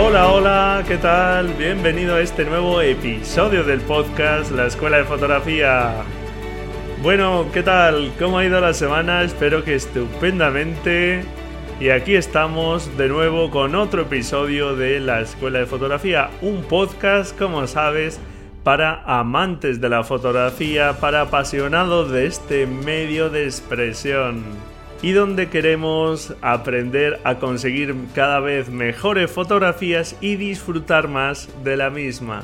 Hola, hola, ¿qué tal? Bienvenido a este nuevo episodio del podcast La Escuela de Fotografía. Bueno, ¿qué tal? ¿Cómo ha ido la semana? Espero que estupendamente. Y aquí estamos de nuevo con otro episodio de La Escuela de Fotografía, un podcast, como sabes, para amantes de la fotografía, para apasionados de este medio de expresión y donde queremos aprender a conseguir cada vez mejores fotografías y disfrutar más de la misma.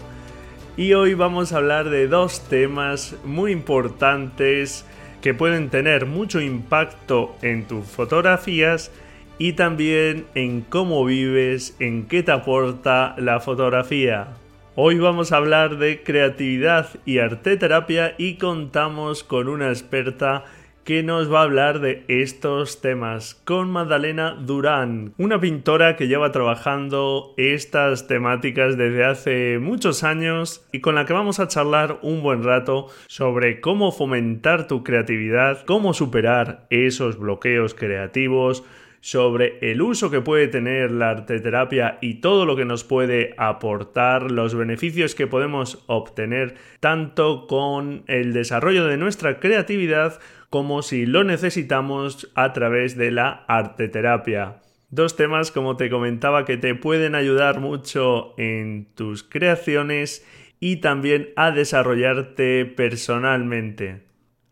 Y hoy vamos a hablar de dos temas muy importantes que pueden tener mucho impacto en tus fotografías y también en cómo vives, en qué te aporta la fotografía. Hoy vamos a hablar de creatividad y arte terapia y contamos con una experta que nos va a hablar de estos temas con Magdalena Durán, una pintora que lleva trabajando estas temáticas desde hace muchos años y con la que vamos a charlar un buen rato sobre cómo fomentar tu creatividad, cómo superar esos bloqueos creativos, sobre el uso que puede tener la arteterapia y todo lo que nos puede aportar, los beneficios que podemos obtener tanto con el desarrollo de nuestra creatividad como si lo necesitamos a través de la arteterapia. Dos temas, como te comentaba, que te pueden ayudar mucho en tus creaciones y también a desarrollarte personalmente.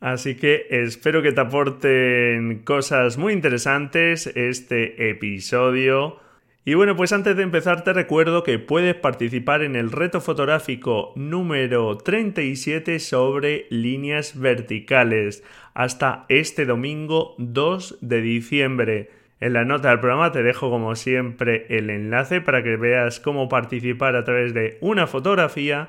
Así que espero que te aporten cosas muy interesantes este episodio. Y bueno, pues antes de empezar te recuerdo que puedes participar en el reto fotográfico número 37 sobre líneas verticales hasta este domingo 2 de diciembre. En la nota del programa te dejo como siempre el enlace para que veas cómo participar a través de una fotografía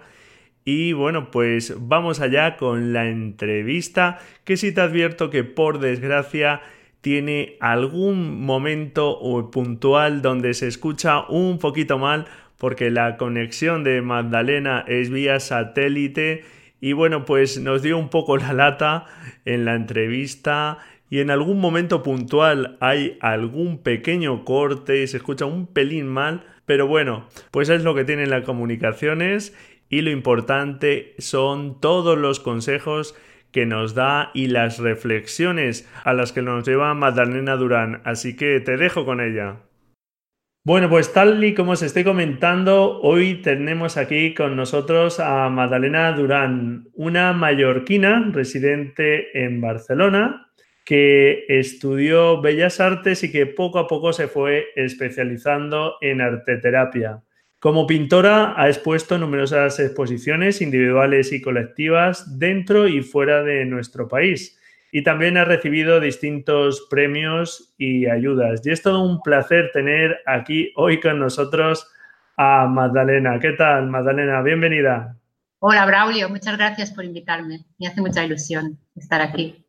y bueno, pues vamos allá con la entrevista, que sí te advierto que por desgracia tiene algún momento puntual donde se escucha un poquito mal porque la conexión de Magdalena es vía satélite y bueno, pues nos dio un poco la lata en la entrevista y en algún momento puntual hay algún pequeño corte y se escucha un pelín mal, pero bueno, pues es lo que tienen las comunicaciones y lo importante son todos los consejos que nos da y las reflexiones a las que nos lleva Magdalena Durán. Así que te dejo con ella. Bueno, pues tal y como os estoy comentando, hoy tenemos aquí con nosotros a Magdalena Durán, una mallorquina residente en Barcelona que estudió Bellas Artes y que poco a poco se fue especializando en arteterapia. Como pintora ha expuesto numerosas exposiciones individuales y colectivas dentro y fuera de nuestro país y también ha recibido distintos premios y ayudas. Y es todo un placer tener aquí hoy con nosotros a Magdalena. ¿Qué tal, Magdalena? Bienvenida. Hola, Braulio. Muchas gracias por invitarme. Me hace mucha ilusión estar aquí.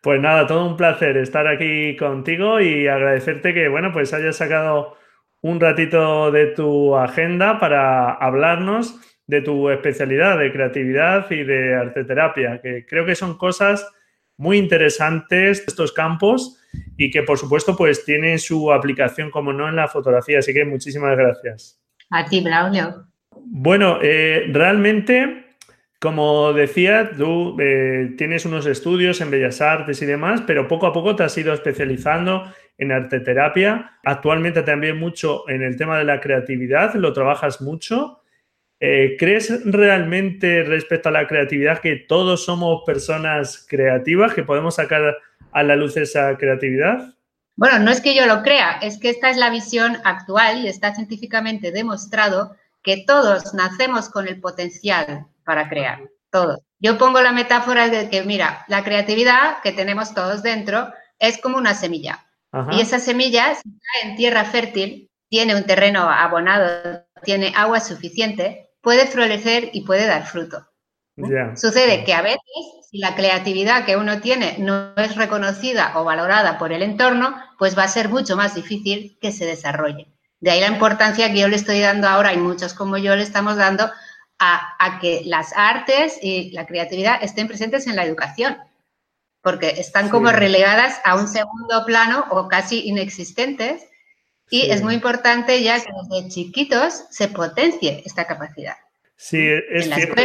Pues nada, todo un placer estar aquí contigo y agradecerte que, bueno, pues hayas sacado un ratito de tu agenda para hablarnos de tu especialidad de creatividad y de arteterapia, que creo que son cosas muy interesantes estos campos y que por supuesto pues tienen su aplicación como no en la fotografía, así que muchísimas gracias. A ti, Braulio. Bueno, eh, realmente, como decía, tú eh, tienes unos estudios en Bellas Artes y demás, pero poco a poco te has ido especializando en arteterapia. Actualmente también mucho en el tema de la creatividad, lo trabajas mucho. Eh, ¿Crees realmente respecto a la creatividad que todos somos personas creativas, que podemos sacar a la luz esa creatividad? Bueno, no es que yo lo crea, es que esta es la visión actual y está científicamente demostrado que todos nacemos con el potencial para crear, todos. Yo pongo la metáfora de que, mira, la creatividad que tenemos todos dentro es como una semilla. Y esa semilla, si está en tierra fértil, tiene un terreno abonado, tiene agua suficiente, puede florecer y puede dar fruto. Sucede que a veces, si la creatividad que uno tiene no es reconocida o valorada por el entorno, pues va a ser mucho más difícil que se desarrolle. De ahí la importancia que yo le estoy dando ahora y muchos como yo le estamos dando a, que las artes y la creatividad estén presentes en la educación, porque están como relegadas a un segundo plano o casi inexistentes y es muy importante ya que desde chiquitos se potencie esta capacidad. Sí, es cierto.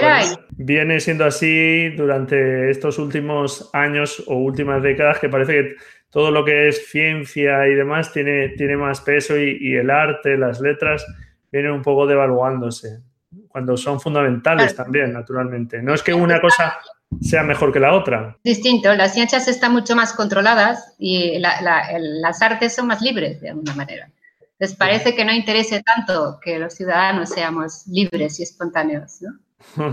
Viene siendo así durante estos últimos años o últimas décadas que parece que todo lo que es ciencia y demás tiene, tiene más peso y, el arte, las letras, vienen un poco devaluándose, cuando son fundamentales también, naturalmente. No es que una cosa sea mejor que la otra. Distinto, las ciencias están mucho más controladas y las artes son más libres de alguna manera les parece que no interese tanto que los ciudadanos seamos libres y espontáneos, ¿no?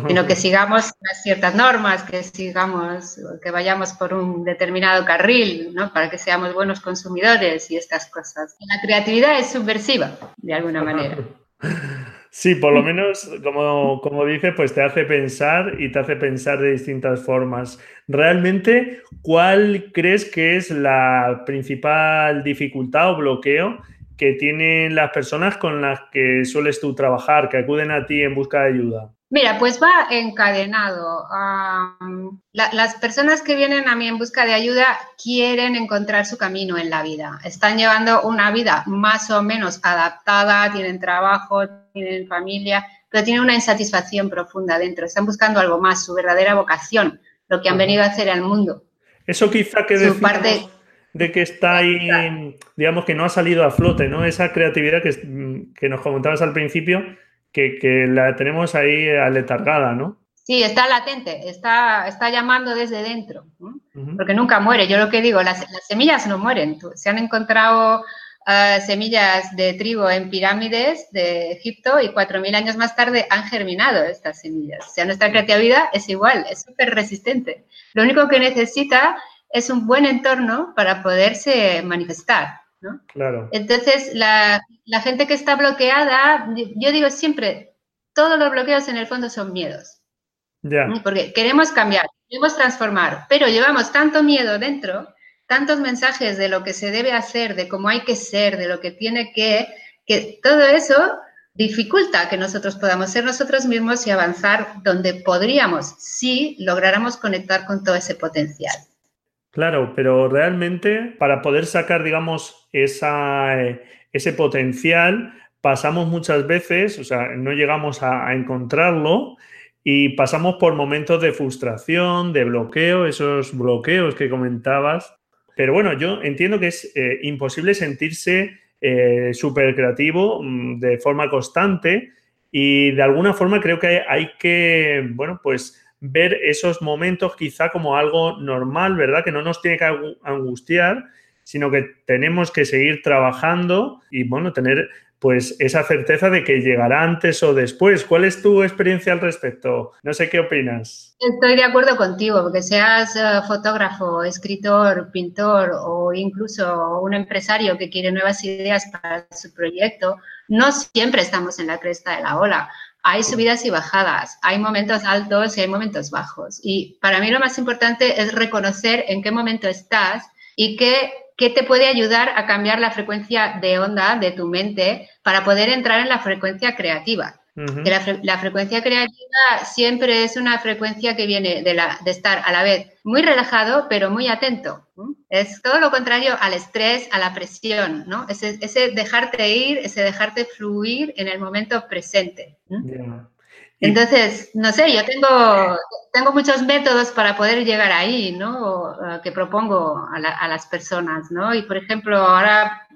sino que sigamos ciertas normas, que sigamos, que vayamos por un determinado carril, ¿no? Para que seamos buenos consumidores y estas cosas. La creatividad es subversiva, de alguna manera. Sí, por lo menos, como, como dice, pues te hace pensar y te hace pensar de distintas formas. Realmente, ¿cuál crees que es la principal dificultad o bloqueo que tienen las personas con las que sueles tú trabajar, que acuden a ti en busca de ayuda? Mira, pues va encadenado. las personas que vienen a mí en busca de ayuda quieren encontrar su camino en la vida. Están llevando una vida más o menos adaptada, tienen trabajo, tienen familia, pero tienen una insatisfacción profunda dentro. Están buscando algo más, su verdadera vocación, lo que han venido a hacer al mundo. Eso quizá que su parte de que está ahí, digamos que no ha salido a flote, ¿no? Esa creatividad que, que nos comentabas al principio, que, que, la tenemos ahí aletargada, ¿no? Sí, está latente, está, está llamando desde dentro, porque nunca muere. Yo lo que digo, las, las semillas no mueren. Se han encontrado uh, semillas de trigo en pirámides de Egipto y 4.000 años más tarde han germinado estas semillas. O sea, nuestra creatividad es igual, es súper resistente. Lo único que necesita es un buen entorno para poderse manifestar. ¿no? Claro. Entonces, la, gente que está bloqueada, yo digo siempre, todos los bloqueos en el fondo son miedos. Ya. Porque queremos cambiar, queremos transformar, pero llevamos tanto miedo dentro, tantos mensajes de lo que se debe hacer, de cómo hay que ser, de lo que tiene que, que todo eso dificulta que nosotros podamos ser nosotros mismos y avanzar donde podríamos si lográramos conectar con todo ese potencial. Claro, pero realmente para poder sacar, digamos, eh, ese potencial, pasamos muchas veces, o sea, no llegamos a, encontrarlo y pasamos por momentos de frustración, de bloqueo, esos bloqueos que comentabas. Pero bueno, yo entiendo que es eh, imposible sentirse eh, súper creativo mm, de forma constante y de alguna forma creo que hay que, bueno, pues ver esos momentos quizá como algo normal, ¿verdad? Que no nos tiene que angustiar, sino que tenemos que seguir trabajando y, bueno, tener pues esa certeza de que llegará antes o después. ¿Cuál es tu experiencia al respecto? No sé qué opinas. Estoy de acuerdo contigo, porque seas eh, fotógrafo, escritor, pintor o incluso un empresario que quiere nuevas ideas para su proyecto, no siempre estamos en la cresta de la ola hay subidas y bajadas, hay momentos altos y hay momentos bajos. Y para mí lo más importante es reconocer en qué momento estás y qué, qué te puede ayudar a cambiar la frecuencia de onda de tu mente para poder entrar en la frecuencia creativa la, frecuencia creativa siempre es una frecuencia que viene de, la, de estar a la vez muy relajado, pero muy atento. Es todo lo contrario al estrés, a la presión, ¿no? Ese, dejarte ir, ese dejarte fluir en el momento presente. Entonces, no sé, yo tengo, tengo muchos métodos para poder llegar ahí, ¿no? Que propongo a, las personas, ¿no? Y, por ejemplo, ahora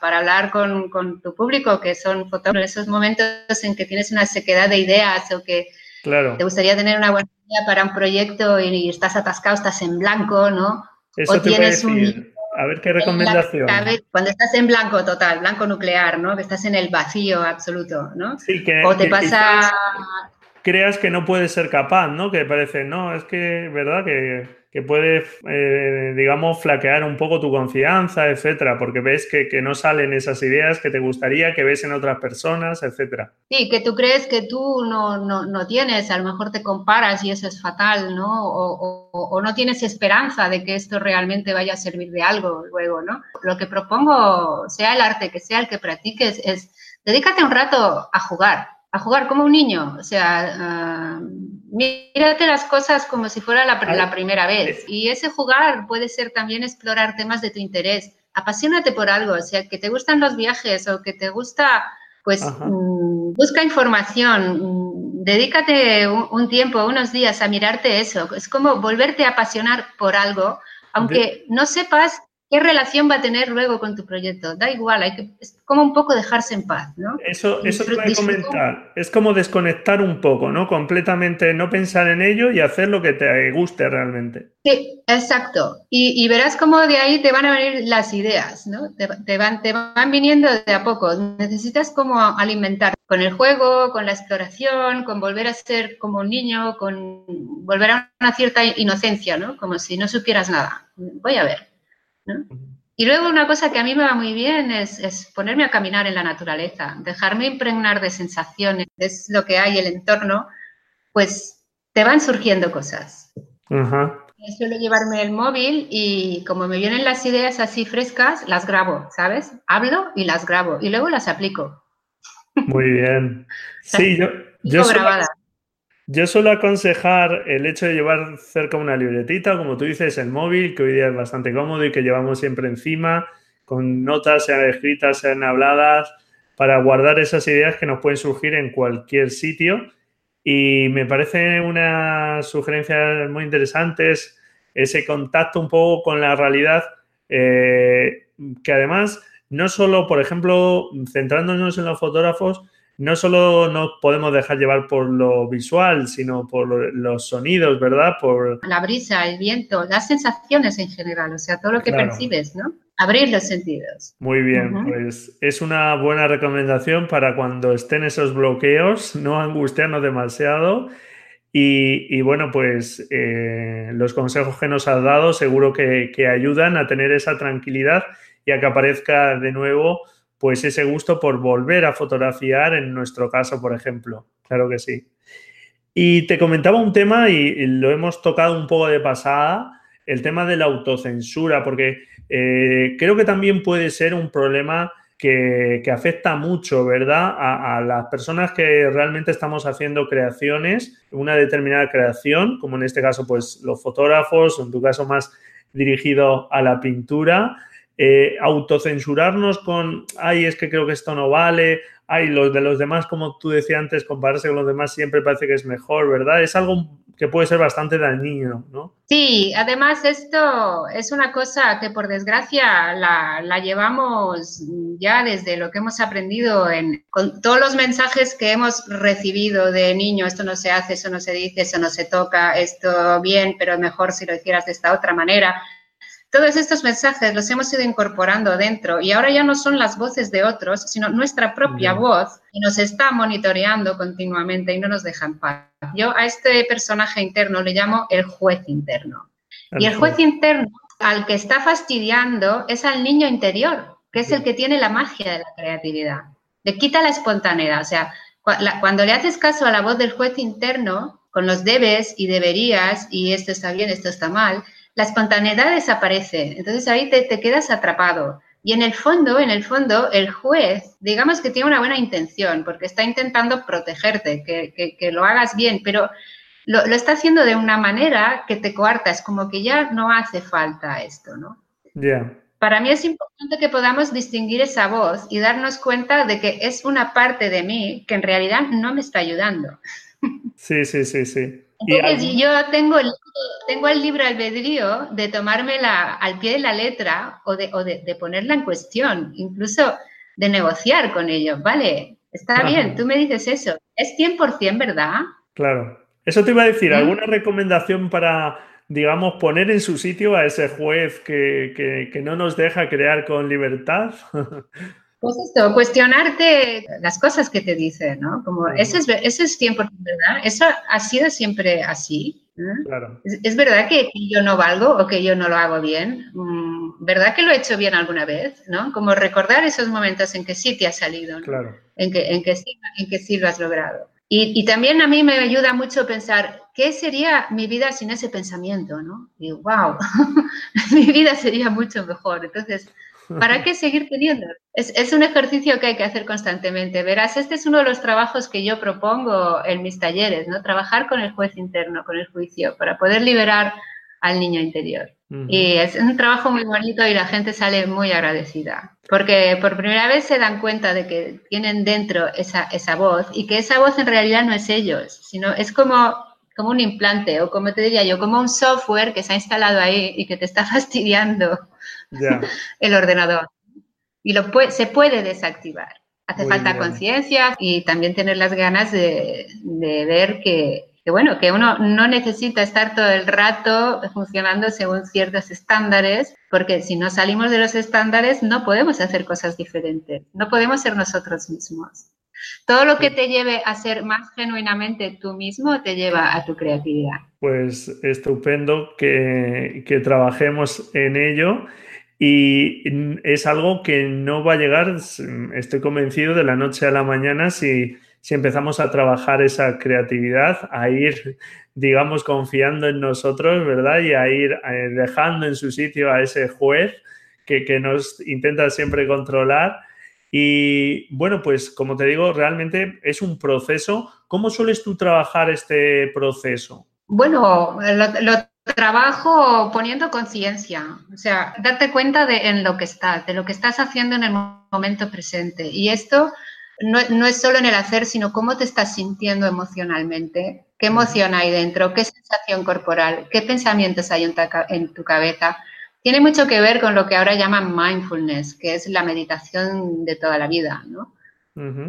para hablar con, con, tu público, que son fotógrafos, esos momentos en que tienes una sequedad de ideas o que te gustaría tener una buena idea para un proyecto y, estás atascado, estás en blanco, ¿no? Eso o tienes un a ver qué recomendación. cuando estás en blanco total, blanco nuclear, ¿no? Que estás en el vacío absoluto, ¿no? Sí, que, o te pasa... Creas que no puedes ser capaz, ¿no? Que parece, no, es que, ¿verdad? Que que puede, eh, digamos, flaquear un poco tu confianza, etcétera, porque ves que, no salen esas ideas que te gustaría, que ves en otras personas, etcétera. Sí, que tú crees que tú no, tienes, a lo mejor te comparas y eso es fatal, ¿no? O, no tienes esperanza de que esto realmente vaya a servir de algo luego, ¿no? Lo que propongo, sea el arte que sea el que practiques, es dedícate un rato a jugar, a jugar como un niño, o sea, ah, mírate las cosas como si fuera la, primera vez. Y ese jugar puede ser también explorar temas de tu interés. Apasionate por algo, o sea, que te gustan los viajes o que te gusta, pues mm, busca información, mm, dedícate un, tiempo, unos días a mirarte eso. Es como volverte a apasionar por algo, aunque no sepas ¿Qué relación va a tener luego con tu proyecto? Da igual, hay que, es como un poco dejarse en paz, ¿no? Eso, eso te voy a comentar. Es como desconectar un poco, ¿no? Completamente no pensar en ello y hacer lo que te guste realmente. Sí, exacto. Y, verás cómo de ahí te van a venir las ideas, ¿no? Te, van, te van viniendo de a poco. Necesitas como alimentar con el juego, con la exploración, con volver a ser como un niño, con volver a una cierta inocencia, ¿no? Como si no supieras nada. Voy a ver. Y luego una cosa que a mí me va muy bien es, ponerme a caminar en la naturaleza, dejarme impregnar de sensaciones, es lo que hay, el entorno, pues te van surgiendo cosas. Suelo llevarme el móvil y como me vienen las ideas así frescas, las grabo, ¿sabes? Hablo y las grabo y luego las aplico. Muy bien. Sí, yo, yo yo suelo aconsejar el hecho de llevar cerca una libretita, como tú dices, el móvil, que hoy día es bastante cómodo y que llevamos siempre encima, con notas, sean escritas, sean habladas, para guardar esas ideas que nos pueden surgir en cualquier sitio. Y me parece una sugerencia muy interesante ese contacto un poco con la realidad, eh, que además, no solo, por ejemplo, centrándonos en los fotógrafos, no solo nos podemos dejar llevar por lo visual, sino por los sonidos, ¿verdad? Por la brisa, el viento, las sensaciones en general, o sea, todo lo que percibes, ¿no? Abrir los sentidos. Muy bien, pues es una buena recomendación para cuando estén esos bloqueos, no angustiarnos demasiado. Y, bueno, pues eh, los consejos que nos has dado seguro que, que ayudan a tener esa tranquilidad y a que aparezca de nuevo pues ese gusto por volver a fotografiar en nuestro caso, por ejemplo. Claro que sí. Y te comentaba un tema y lo hemos tocado un poco de pasada, el tema de la autocensura, porque eh, creo que también puede ser un problema que, afecta mucho, ¿verdad? A, a, las personas que realmente estamos haciendo creaciones, una determinada creación, como en este caso, pues los fotógrafos, en tu caso más dirigido a la pintura, eh, autocensurarnos con, ay, es que creo que esto no vale, ay, los de los demás, como tú decías antes, compararse con los demás siempre parece que es mejor, ¿verdad? Es algo que puede ser bastante dañino, ¿no? Sí, además esto es una cosa que por desgracia la, llevamos ya desde lo que hemos aprendido en, con todos los mensajes que hemos recibido de niño, esto no se hace, eso no se dice, eso no se toca, esto bien, pero mejor si lo hicieras de esta otra manera. Todos estos mensajes los hemos ido incorporando dentro y ahora ya no son las voces de otros, sino nuestra propia voz y nos está monitoreando continuamente y no nos deja en paz. Yo a este personaje interno le llamo el juez interno. y el juez interno al que está fastidiando es al niño interior, que es el que tiene la magia de la creatividad. Le quita la espontaneidad. O sea, cuando le haces caso a la voz del juez interno, con los debes y deberías, y esto está bien, esto está mal, la espontaneidad desaparece. Entonces ahí te, quedas atrapado. Y en el fondo, en el fondo, el juez, digamos que tiene una buena intención, porque está intentando protegerte, que, lo hagas bien, pero lo, está haciendo de una manera que te coarta, es como que ya no hace falta esto, ¿no? Para mí es importante que podamos distinguir esa voz y darnos cuenta de que es una parte de mí que en realidad no me está ayudando. Sí, sí, sí, sí. Entonces, yo tengo el, tengo el libre albedrío de tomármela al pie de la letra o, de, o de, ponerla en cuestión, incluso de negociar con ellos, ¿vale? Está bien, tú me dices eso. Es 100%, ¿verdad? Claro. Eso te iba a decir. ¿alguna recomendación para, digamos, poner en su sitio a ese juez que, que no nos deja crear con libertad? Pues esto, cuestionarte las cosas que te dicen, ¿no? Como, eso es, eso es 100% verdad, eso ha sido siempre así. Claro. ¿Es, verdad que, yo no valgo o que yo no lo hago bien? Mm, ¿Verdad que lo he hecho bien alguna vez? ¿no? Como recordar esos momentos en que sí te ha salido, ¿no? claro. en, que, en, que sí, en que sí lo has logrado. Y, y, también a mí me ayuda mucho pensar, ¿qué sería mi vida sin ese pensamiento? ¿no? Y wow, mi vida sería mucho mejor. Entonces, ¿Para qué seguir teniendo? Es, un ejercicio que hay que hacer constantemente. Verás, este es uno de los trabajos que yo propongo en mis talleres, ¿no? Trabajar con el juez interno, con el juicio, para poder liberar al niño interior. Y es un trabajo muy bonito y la gente sale muy agradecida, porque por primera vez se dan cuenta de que tienen dentro esa, esa voz y que esa voz en realidad no es ellos, sino es como como un implante o como te diría yo, como un software que se ha instalado ahí y que te está fastidiando el ordenador. Y lo se puede desactivar. Hace falta conciencia y también tener las ganas de, ver que, bueno, que uno no necesita estar todo el rato funcionando según ciertos estándares, porque si no salimos de los estándares no podemos hacer cosas diferentes, no podemos ser nosotros mismos. Todo lo que te lleve a ser más genuinamente tú mismo te lleva a tu creatividad. Pues estupendo que, que trabajemos en ello y es algo que no va a llegar, estoy convencido, de la noche a la mañana si, si empezamos a trabajar esa creatividad, a ir, digamos, confiando en nosotros, ¿verdad? Y a ir eh, dejando en su sitio a ese juez que, que nos intenta siempre controlar. Y bueno, pues como te digo, realmente es un proceso. ¿Cómo sueles tú trabajar este proceso? Bueno, lo, trabajo poniendo conciencia, o sea, darte cuenta de en lo que estás, de lo que estás haciendo en el momento presente. Y esto no, no, es solo en el hacer, sino cómo te estás sintiendo emocionalmente, qué emoción hay dentro, qué sensación corporal, qué pensamientos hay en, en tu cabeza. Tiene mucho que ver con lo que ahora llaman mindfulness, que es la meditación de toda la vida, ¿no?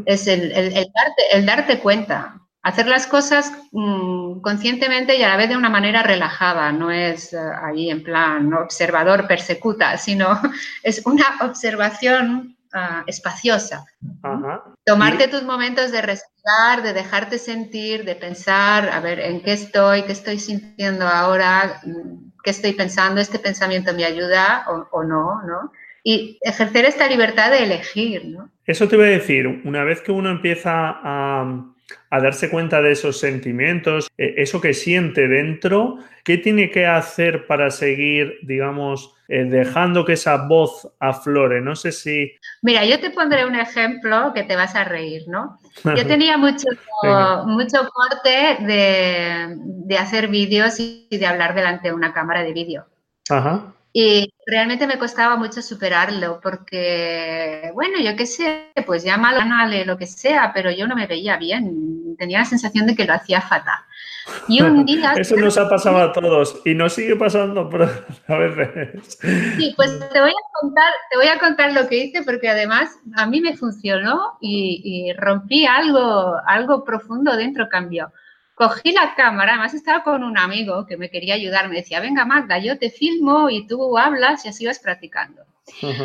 Es el, el, darte, el darte cuenta, hacer las cosas mm, conscientemente y a la vez de una manera relajada, no es eh, ahí en plan observador persecuta, sino es una observación ah, espaciosa. Tomarte tus momentos de respirar, de dejarte sentir, de pensar, a ver, ¿en qué estoy? ¿Qué estoy sintiendo ahora? ¿Qué estoy pensando? ¿Este pensamiento me ayuda o, o no? ¿no? Y ejercer esta libertad de elegir, ¿no? Eso te voy a decir, una vez que uno empieza a a darse cuenta de esos sentimientos, eh, eso que siente dentro, ¿qué tiene que hacer para seguir, digamos, eh, dejando que esa voz aflore? No sé si... Mira, yo te pondré un ejemplo que te vas a reír, ¿no? Yo tenía mucho, mucho corte de, de hacer vídeos y de hablar delante de una cámara de vídeo. Ajá. Y realmente me costaba mucho superarlo porque, bueno, yo qué sé, pues ya mal lo que sea, pero yo no me veía bien. Tenía la sensación de que lo hacía fatal. Y un día... Eso nos ha pasado a todos y nos sigue pasando a veces. Sí, pues te voy a contar, te voy a contar lo que hice porque además a mí me funcionó y, y rompí algo, algo profundo dentro, cambió. Cogí la cámara, además estaba con un amigo que me quería ayudar, me decía, venga Magda, yo te filmo y tú hablas y así vas practicando.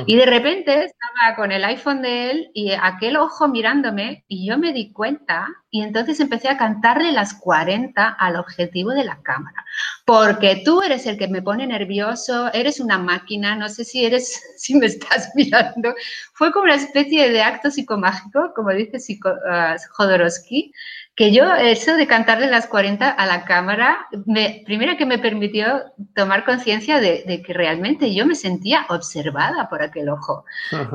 Y de repente estaba con el iPhone de él y aquel ojo mirándome y yo me di cuenta y entonces empecé a cantarle las 40 al objetivo de la cámara. Porque tú eres el que me pone nervioso, eres una máquina, no sé si eres, si me estás mirando. Fue como una especie de acto psicomágico, como dice uh, Jodorowsky, que yo eso de cantarle las 40 a la cámara, me, primero que me permitió tomar conciencia de, que realmente yo me sentía observada por aquel ojo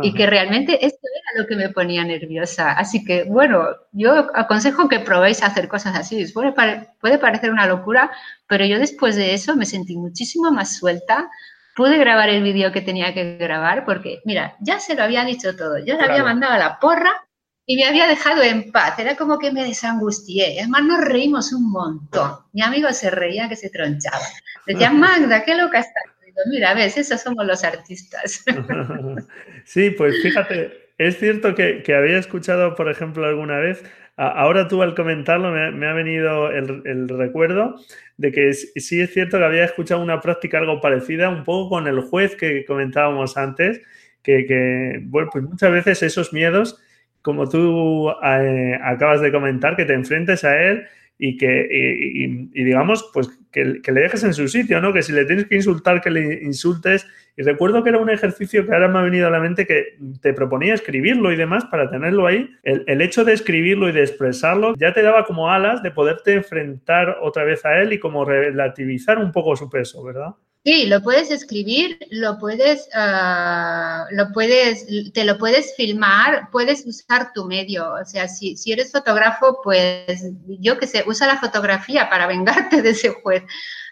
y que realmente esto era lo que me ponía nerviosa. Así que, bueno, yo aconsejo que probéis a hacer cosas así. Puede, puede parecer una locura, pero yo después de eso me sentí muchísimo más suelta, pude grabar el vídeo que tenía que grabar porque, mira, ya se lo había dicho todo, yo le había mandado a la porra y me había dejado en paz. Era como que me desangustié. Además, nos reímos un montón. Mi amigo se reía que se tronchaba. Decía, Magda, qué loca estás. Digo, mira, ves, esos somos los artistas. sí, pues fíjate, es cierto que, había escuchado, por ejemplo, alguna vez, ahora tú al comentarlo me, ha venido el, recuerdo de que sí es cierto que había escuchado una práctica algo parecida, un poco con el juez que comentábamos antes, que, que bueno, pues muchas veces esos miedos como tú eh, acabas de comentar, que te enfrentes a él y que, y, digamos, pues que, le dejes en su sitio, ¿no? Que si le tienes que insultar, que le insultes. Y recuerdo que era un ejercicio que ahora me ha venido a la mente que te proponía escribirlo y demás para tenerlo ahí. El, el hecho de escribirlo y de expresarlo ya te daba como alas de poderte enfrentar otra vez a él y como relativizar un poco su peso, ¿verdad? Sí, lo puedes escribir, lo puedes, ah, lo puedes, te lo puedes filmar, puedes usar tu medio. O sea, si, si eres fotógrafo, pues yo que sé, usa la fotografía para vengarte de ese juez.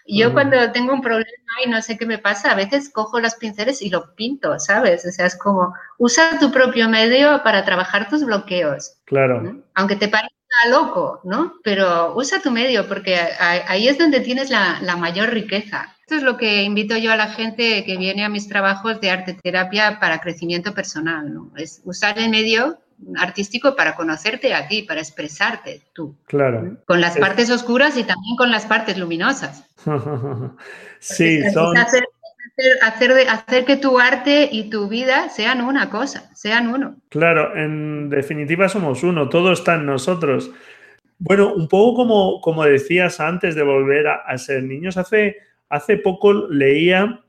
Yo cuando tengo un problema y no sé qué me pasa, a veces cojo los pinceles y lo pinto, ¿sabes? O sea, es como, usa tu propio medio para trabajar tus bloqueos. Claro. Aunque te parezca loco, ¿no? Pero usa tu medio porque ahí es donde tienes la, la mayor riqueza. Esto es lo que invito yo a la gente que viene a mis trabajos de arte terapia para crecimiento personal, ¿no? Es usar el medio artístico para conocerte a ti, para expresarte tú. Claro. Con las partes oscuras y también con las partes luminosas. sí, son... Hacer, hacer, hacer, que tu arte y tu vida sean una cosa, sean uno. Claro, en definitiva somos uno, todo está en nosotros. Bueno, un poco como, como decías antes de volver a, a ser niños, hace hace poco leía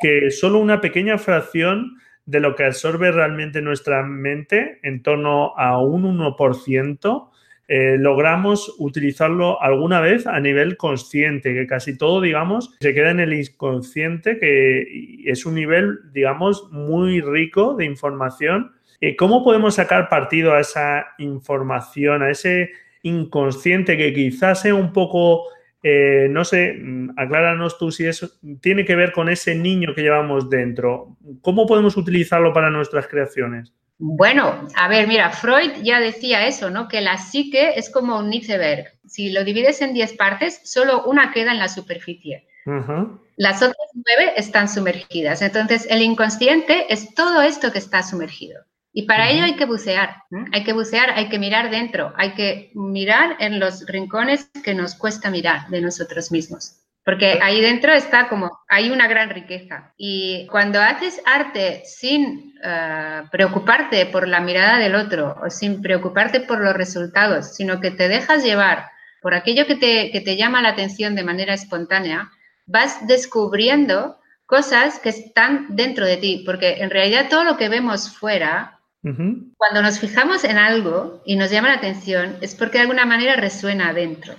que solo una pequeña fracción de lo que absorbe realmente nuestra mente, en torno a un 1%, eh, logramos utilizarlo alguna vez a nivel consciente, que casi todo, digamos, se queda en el inconsciente, que es un nivel, digamos, muy rico de información. Eh, ¿Cómo podemos sacar partido a esa información, a ese inconsciente que quizás sea un poco eh, no sé, mm, acláranos tú si eso tiene que ver con ese niño que llevamos dentro. ¿Cómo podemos utilizarlo para nuestras creaciones? Bueno, a ver, mira, Freud ya decía eso, ¿no? Que la psique es como un iceberg. Si lo divides en 10 partes, solo una queda en la superficie. Las otras nueve están sumergidas. Entonces, el inconsciente es todo esto que está sumergido. Y para ello hay que bucear, hay que bucear, hay que mirar dentro, hay que mirar en los rincones que nos cuesta mirar de nosotros mismos. Porque ahí dentro está como, hay una gran riqueza. Y cuando haces arte sin eh, preocuparte por la mirada del otro o sin preocuparte por los resultados, sino que te dejas llevar por aquello que te, que te llama la atención de manera espontánea, vas descubriendo cosas que están dentro de ti. Porque en realidad todo lo que vemos fuera cuando nos fijamos en algo y nos llama la atención es porque de alguna manera resuena adentro.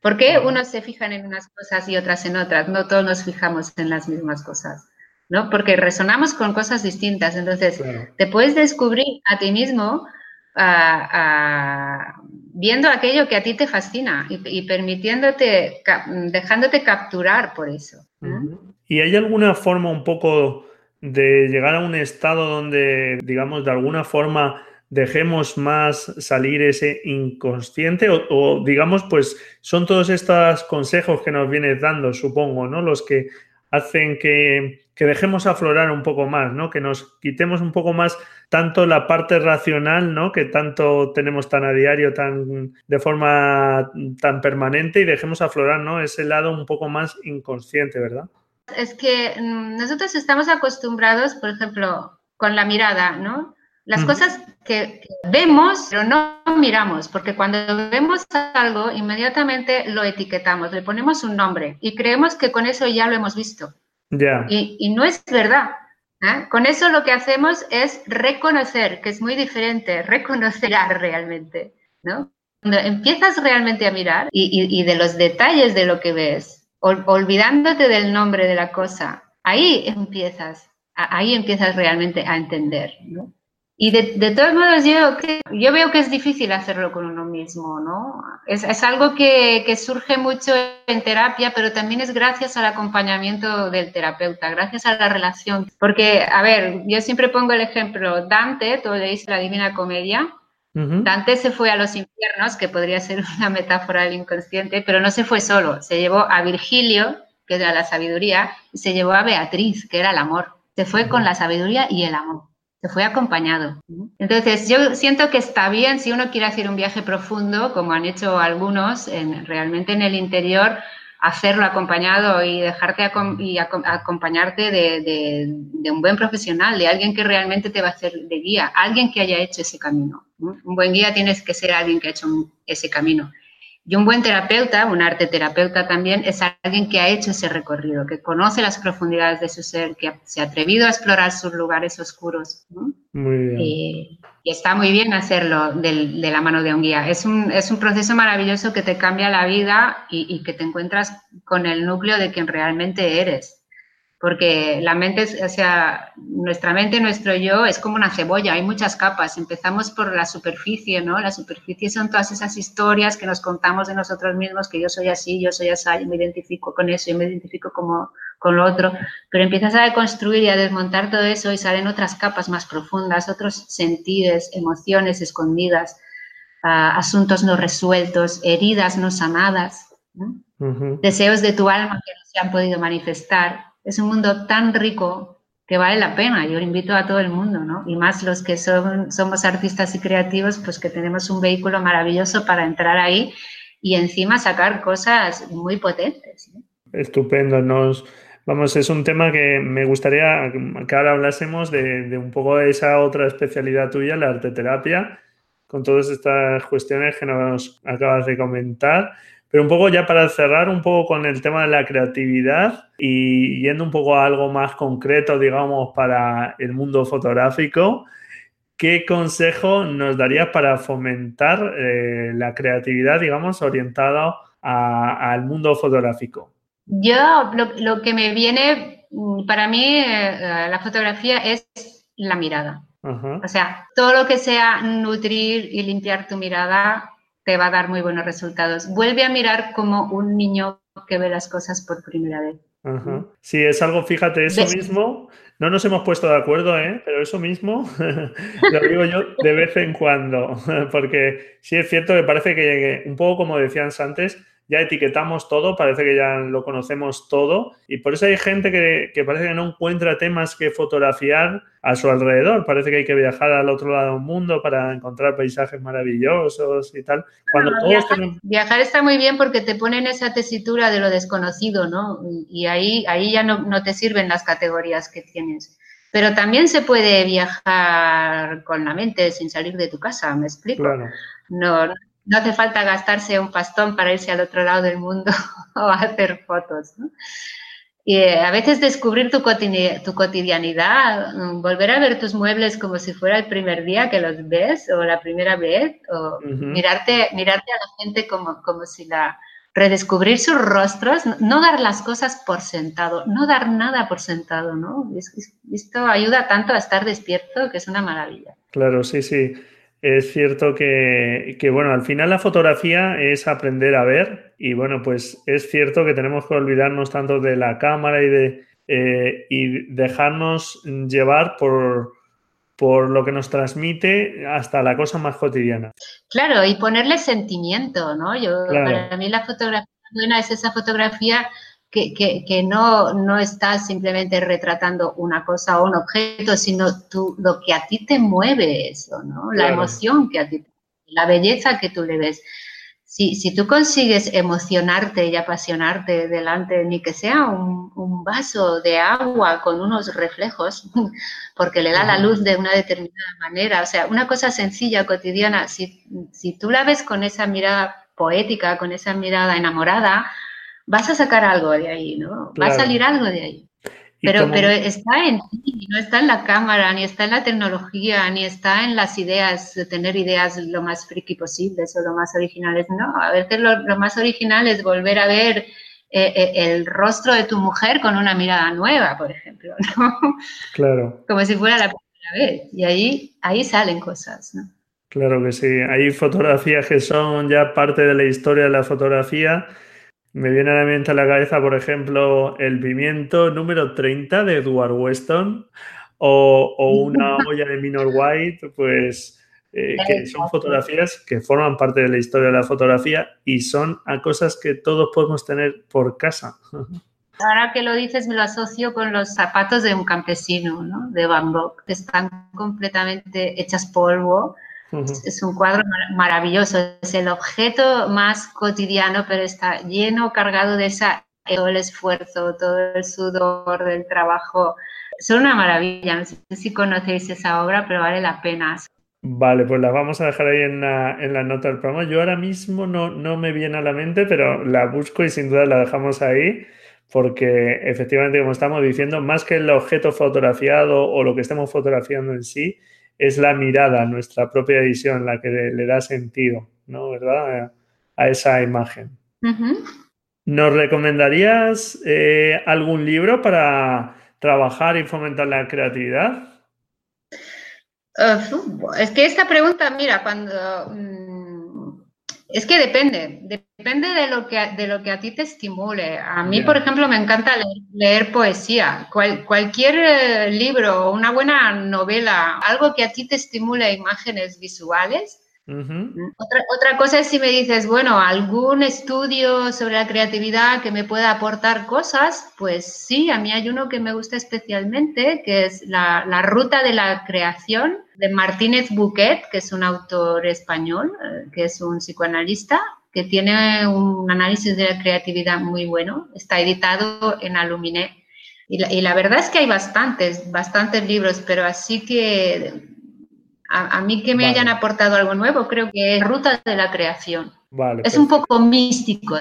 ¿Por qué unos se fijan en unas cosas y otras en otras? No todos nos fijamos en las mismas cosas, ¿no? Porque resonamos con cosas distintas. Entonces, te puedes descubrir a ti mismo viendo aquello que a ti te fascina y, permitiéndote, dejándote capturar por eso. ¿Y hay alguna forma un poco de llegar a un estado donde, digamos, de alguna forma dejemos más salir ese inconsciente o, digamos, pues son todos estos consejos que nos vienes dando, supongo, ¿no? Los que hacen que, dejemos aflorar un poco más, ¿no? Que nos quitemos un poco más tanto la parte racional, ¿no? Que tanto tenemos tan a diario, tan de forma tan permanente y dejemos aflorar, ¿no? Ese lado un poco más inconsciente, ¿verdad? Es que mm, nosotros estamos acostumbrados, por ejemplo, con la mirada, ¿no? Las cosas que, vemos, pero no miramos, porque cuando vemos algo, inmediatamente lo etiquetamos, le ponemos un nombre y creemos que con eso ya lo hemos visto. Ya. Y, no es verdad. ¿eh? Con eso lo que hacemos es reconocer, que es muy diferente, reconocer realmente, ¿no? Cuando empiezas realmente a mirar y de los detalles de lo que ves, olvidándote del nombre de la cosa, ahí empiezas, ahí empiezas realmente a entender, Y de, todos modos, yo, veo que es difícil hacerlo con uno mismo, ¿no? Es, algo que, surge mucho en terapia, pero también es gracias al acompañamiento del terapeuta, gracias a la relación. Porque, a ver, yo siempre pongo el ejemplo, Dante, todo le dice la Divina Comedia, Dante se fue a los infiernos, que podría ser una metáfora del inconsciente, pero no se fue solo, se llevó a Virgilio, que era la sabiduría, y se llevó a Beatriz, que era el amor. Se fue con la sabiduría y el amor. Se fue acompañado. Entonces, yo siento que está bien si uno quiere hacer un viaje profundo, como han hecho algunos, en, realmente en el interior, hacerlo acompañado y dejarte y acompañarte de, un buen profesional, de alguien que realmente te va a hacer de guía, alguien que haya hecho ese camino. Un buen guía tienes que ser alguien que ha hecho ese camino. Y un buen terapeuta, un arte terapeuta también, es alguien que ha hecho ese recorrido, que conoce las profundidades de su ser, que se ha atrevido a explorar sus lugares oscuros. Muy bien. Y, está muy bien hacerlo de, la mano de un guía. Es un, es un, proceso maravilloso que te cambia la vida y, y que te encuentras con el núcleo de quien realmente eres porque la mente, o sea, nuestra mente, nuestro yo es como una cebolla, hay muchas capas. Empezamos por la superficie, ¿no? La superficie son todas esas historias que nos contamos de nosotros mismos, que yo soy así, yo soy así, yo me identifico con eso, yo me identifico como con lo otro, pero empiezas a deconstruir y a desmontar todo eso y salen otras capas más profundas, otros sentidos, emociones escondidas, ah, asuntos no resueltos, heridas no sanadas, deseos de tu alma que no se han podido manifestar es un mundo tan rico que vale la pena. Yo invito a todo el mundo, ¿no? Y más los que somos artistas y creativos, pues que tenemos un vehículo maravilloso para entrar ahí y encima sacar cosas muy potentes. Estupendo. Nos, vamos, es un tema que me gustaría que ahora hablásemos de, de un poco de esa otra especialidad tuya, la arteterapia, con todas estas cuestiones que nos acabas de comentar. Pero un poco ya para cerrar un poco con el tema de la creatividad y yendo un poco a algo más concreto, digamos, para el mundo fotográfico, ¿qué consejo nos darías para fomentar eh, la creatividad, digamos, orientada al mundo fotográfico? Yo, lo, que me viene, mm, para mí, eh, la fotografía es la mirada. O sea, todo lo que sea nutrir y limpiar tu mirada te va a dar muy buenos resultados. Vuelve a mirar como un niño que ve las cosas por primera vez. Ajá. Sí, es algo, fíjate, eso mismo, no nos hemos puesto de acuerdo, ¿eh? pero eso mismo lo digo yo de vez en cuando, porque sí es cierto que parece que un poco como decías antes, ya etiquetamos todo, parece que ya lo conocemos todo y por eso hay gente que, parece que no encuentra temas que fotografiar a su alrededor, parece que hay que viajar al otro lado del mundo para encontrar paisajes maravillosos y tal. Cuando viajar, está muy bien porque te ponen esa tesitura de lo desconocido, ¿no? Y ahí, ahí ya no, no te sirven las categorías que tienes. Pero también se puede viajar con la mente sin salir de tu casa, ¿me explico? Claro. No, no hace falta gastarse un pastón para irse al otro lado del mundo o hacer fotos. Y eh, a veces descubrir tu, cotidianidad, mm, volver a ver tus muebles como si fuera el primer día que los ves o la primera vez, o mirarte, mirarte a la gente como, como si la redescubrir sus rostros, no dar las cosas por sentado, no dar nada por sentado, ¿no? Esto ayuda tanto a estar despierto que es una maravilla. Claro, sí, sí. Es cierto que, bueno, al final la fotografía es aprender a ver y bueno, pues es cierto que tenemos que olvidarnos tanto de la cámara y de eh, y dejarnos llevar por, por lo que nos transmite hasta la cosa más cotidiana. Claro, y ponerle sentimiento, ¿no? Yo, Para mí la fotografía buena es esa fotografía que, no, no estás simplemente retratando una cosa o un objeto, sino tú, lo que a ti te mueve eso, ¿no? La emoción que a ti, la belleza que tú le ves. Si, si, tú consigues emocionarte y apasionarte delante, ni que sea un, un, vaso de agua con unos reflejos, porque le da la luz de una determinada manera, o sea, una cosa sencilla, cotidiana, si, si tú la ves con esa mirada poética, con esa mirada enamorada, vas a sacar algo de ahí, ¿no? Va a salir algo de ahí. Pero, pero está en ti, no está en la cámara, ni está en la tecnología, ni está en las ideas, de tener ideas lo más friki posibles o lo más originales. No, a veces lo, más original es volver a ver eh, eh, el rostro de tu mujer con una mirada nueva, por ejemplo, ¿no? Claro. Como si fuera la primera vez. Y ahí, ahí salen cosas, ¿no? Claro que sí. Hay fotografías que son ya parte de la historia de la fotografía me viene a la mente a la cabeza, por ejemplo, el pimiento número 30 de Edward Weston o, una olla de Minor White, pues eh, que son fotografías que forman parte de la historia de la fotografía y son a cosas que todos podemos tener por casa. Ahora que lo dices, me lo asocio con los zapatos de un campesino, ¿no? De Van Gogh, que están completamente hechas polvo. Es un cuadro maravilloso, es el objeto más cotidiano, pero está lleno, cargado de esa, todo el esfuerzo, todo el sudor del trabajo. Son una maravilla, no sé si conocéis esa obra, pero vale la pena. Vale, pues la vamos a dejar ahí en la, en la nota del programa. Yo ahora mismo no, no me viene a la mente, pero la busco y sin duda la dejamos ahí porque efectivamente, como estamos diciendo, más que el objeto fotografiado o lo que estemos fotografiando en sí, es la mirada, nuestra propia visión, la que le, da sentido, ¿no? ¿Verdad? A, esa imagen. ¿Nos recomendarías eh, algún libro para trabajar y fomentar la creatividad? es que esta pregunta, mira, cuando mm, es que depende, depende de lo que, de lo que a ti te estimule. A mí, por ejemplo, me encanta leer, poesía. cualquier eh, libro, una buena novela, algo que a ti te estimule imágenes visuales, otra, cosa es si me dices, bueno, algún estudio sobre la creatividad que me pueda aportar cosas, pues sí, a mí hay uno que me gusta especialmente, que es la, ruta de la creación de Martínez Buquet, que es un autor español, eh, que es un psicoanalista, que tiene un análisis de la creatividad muy bueno. Está editado en Aluminé. Y la, y la verdad es que hay bastantes, bastantes libros, pero así que a, mí que me hayan aportado algo nuevo, creo que es Ruta de la Creación. es un poco místico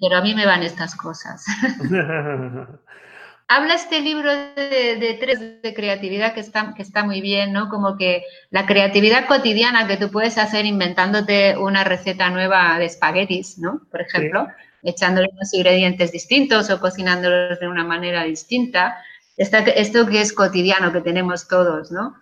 pero a mí me van estas cosas. Habla este libro de, tres de creatividad que está, que está muy bien, ¿no? Como que la creatividad cotidiana que tú puedes hacer inventándote una receta nueva de espaguetis, ¿no? Por ejemplo, echándole unos ingredientes distintos o cocinándolos de una manera distinta. esto que es cotidiano, que tenemos todos, ¿no?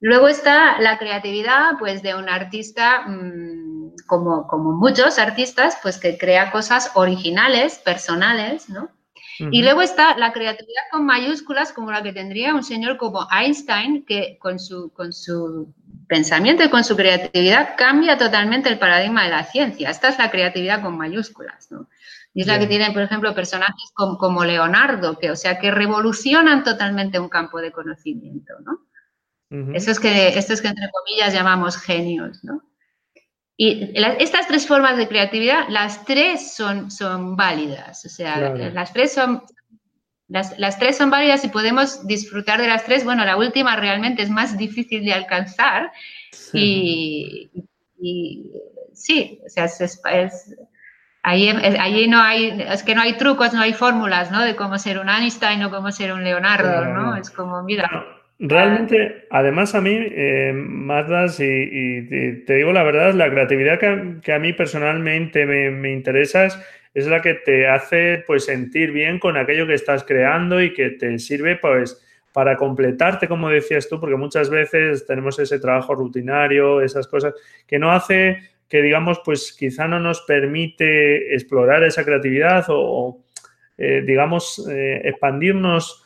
Luego está la creatividad, pues, de un artista, mm, como, como, muchos artistas, pues, que crea cosas originales, personales, ¿no? Y luego está la creatividad con mayúsculas, como la que tendría un señor como Einstein, que con su, con su pensamiento y con su creatividad cambia totalmente el paradigma de la ciencia. Esta es la creatividad con mayúsculas, ¿no? Y es la que tienen, por ejemplo, personajes como, como Leonardo, que, o sea, que revolucionan totalmente un campo de conocimiento, ¿no? Estos que, estos que entre comillas llamamos genios, ¿no? Y estas tres formas de creatividad, las tres son, son válidas, o sea, las tres son... Las, las, tres son válidas y podemos disfrutar de las tres. Bueno, la última realmente es más difícil de alcanzar y, sí, o sea, es, es, Allí, no hay, es que no hay trucos, no hay fórmulas, ¿no? De cómo ser un Einstein o cómo ser un Leonardo, ¿no? Es como, mira, Realmente, además a mí, eh, Mazdas, y, te digo la verdad, la creatividad que, a mí personalmente me, interesa es, la que te hace pues sentir bien con aquello que estás creando y que te sirve pues para completarte, como decías tú, porque muchas veces tenemos ese trabajo rutinario, esas cosas, que no hace que digamos pues quizá no nos permite explorar esa creatividad o, eh, digamos eh, expandirnos